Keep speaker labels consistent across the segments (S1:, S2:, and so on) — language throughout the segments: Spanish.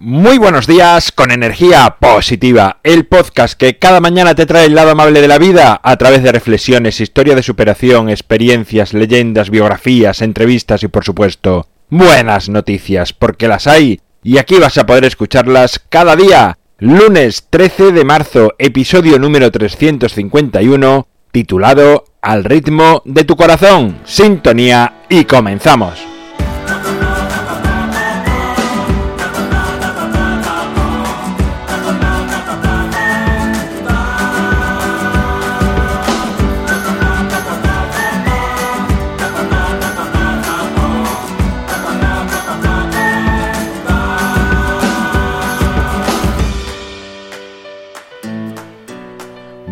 S1: Muy buenos días con energía positiva, el podcast que cada mañana te trae el lado amable de la vida a través de reflexiones, historia de superación, experiencias, leyendas, biografías, entrevistas y por supuesto buenas noticias, porque las hay y aquí vas a poder escucharlas cada día. Lunes 13 de marzo, episodio número 351, titulado Al ritmo de tu corazón. Sintonía y comenzamos.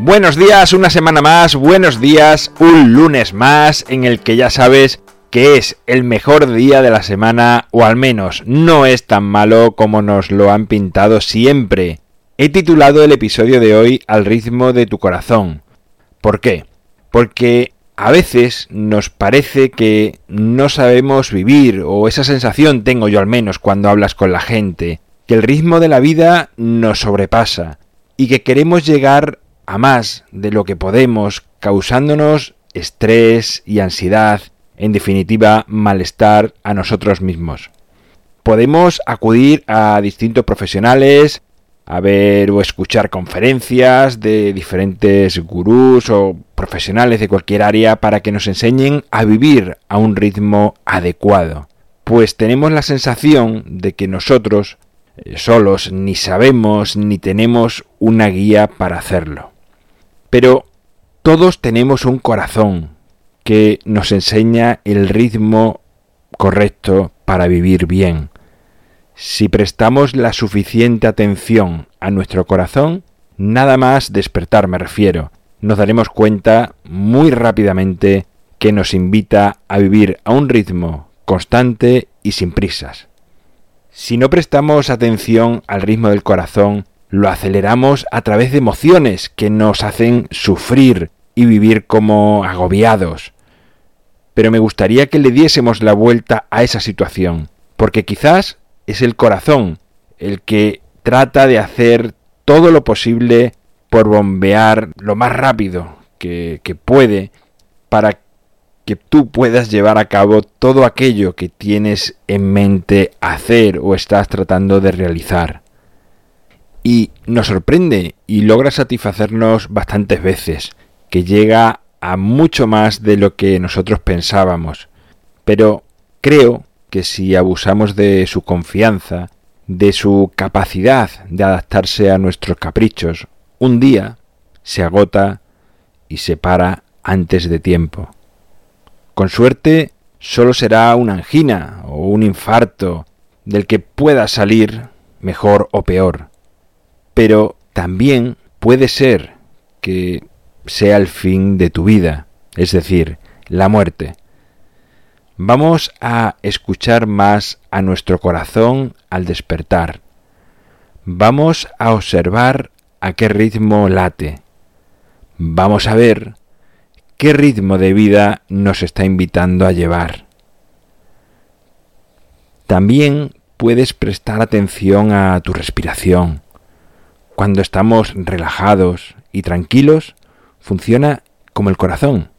S1: Buenos días, una semana más, buenos días, un lunes más en el que ya sabes que es el mejor día de la semana o al menos no es tan malo como nos lo han pintado siempre. He titulado el episodio de hoy Al ritmo de tu corazón. ¿Por qué? Porque a veces nos parece que no sabemos vivir, o esa sensación tengo yo al menos cuando hablas con la gente, que el ritmo de la vida nos sobrepasa y que queremos llegar a más de lo que podemos, causándonos estrés y ansiedad, en definitiva, malestar a nosotros mismos. Podemos acudir a distintos profesionales, a ver o escuchar conferencias de diferentes gurús o profesionales de cualquier área para que nos enseñen a vivir a un ritmo adecuado. Pues tenemos la sensación de que nosotros eh, solos ni sabemos ni tenemos una guía para hacerlo. Pero todos tenemos un corazón que nos enseña el ritmo correcto para vivir bien. Si prestamos la suficiente atención a nuestro corazón, nada más despertar me refiero, nos daremos cuenta muy rápidamente que nos invita a vivir a un ritmo constante y sin prisas. Si no prestamos atención al ritmo del corazón, lo aceleramos a través de emociones que nos hacen sufrir y vivir como agobiados. Pero me gustaría que le diésemos la vuelta a esa situación, porque quizás es el corazón el que trata de hacer todo lo posible por bombear lo más rápido que, que puede para que tú puedas llevar a cabo todo aquello que tienes en mente hacer o estás tratando de realizar y nos sorprende y logra satisfacernos bastantes veces, que llega a mucho más de lo que nosotros pensábamos. Pero creo que si abusamos de su confianza, de su capacidad de adaptarse a nuestros caprichos, un día se agota y se para antes de tiempo. Con suerte, solo será una angina o un infarto del que pueda salir mejor o peor pero también puede ser que sea el fin de tu vida, es decir, la muerte. Vamos a escuchar más a nuestro corazón al despertar. Vamos a observar a qué ritmo late. Vamos a ver qué ritmo de vida nos está invitando a llevar. También puedes prestar atención a tu respiración cuando estamos relajados y tranquilos, funciona como el corazón,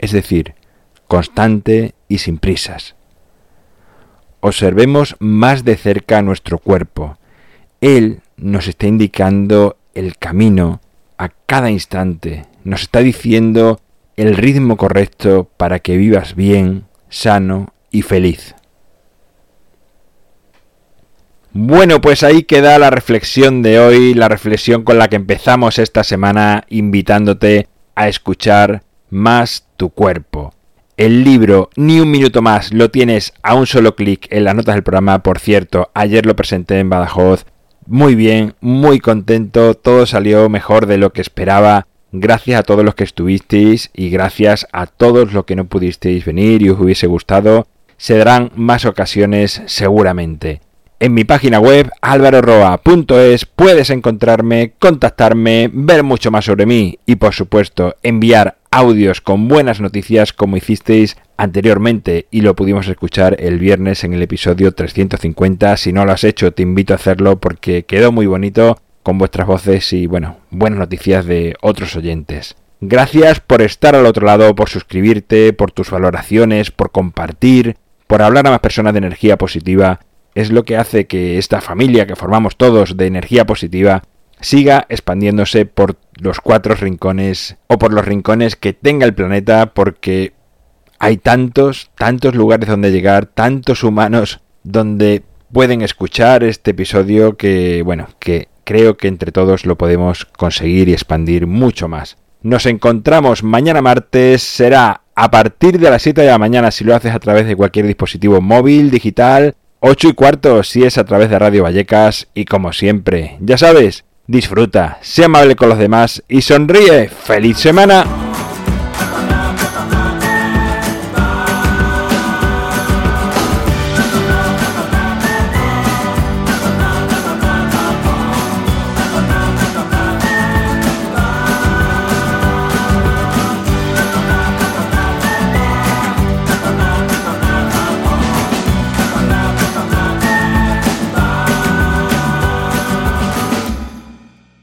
S1: es decir, constante y sin prisas. Observemos más de cerca nuestro cuerpo. Él nos está indicando el camino a cada instante, nos está diciendo el ritmo correcto para que vivas bien, sano y feliz. Bueno, pues ahí queda la reflexión de hoy, la reflexión con la que empezamos esta semana, invitándote a escuchar más tu cuerpo. El libro Ni un minuto más lo tienes a un solo clic en las notas del programa. Por cierto, ayer lo presenté en Badajoz. Muy bien, muy contento, todo salió mejor de lo que esperaba. Gracias a todos los que estuvisteis y gracias a todos los que no pudisteis venir y os hubiese gustado. Se darán más ocasiones seguramente. En mi página web alvaroroa.es puedes encontrarme, contactarme, ver mucho más sobre mí y por supuesto enviar audios con buenas noticias como hicisteis anteriormente y lo pudimos escuchar el viernes en el episodio 350. Si no lo has hecho, te invito a hacerlo porque quedó muy bonito con vuestras voces y bueno, buenas noticias de otros oyentes. Gracias por estar al otro lado, por suscribirte, por tus valoraciones, por compartir, por hablar a más personas de energía positiva. Es lo que hace que esta familia que formamos todos de energía positiva siga expandiéndose por los cuatro rincones o por los rincones que tenga el planeta porque hay tantos, tantos lugares donde llegar, tantos humanos donde pueden escuchar este episodio que, bueno, que creo que entre todos lo podemos conseguir y expandir mucho más. Nos encontramos mañana martes, será a partir de las 7 de la mañana si lo haces a través de cualquier dispositivo móvil, digital, 8 y cuarto si es a través de Radio Vallecas y como siempre, ya sabes, disfruta, sea amable con los demás y sonríe. ¡Feliz semana!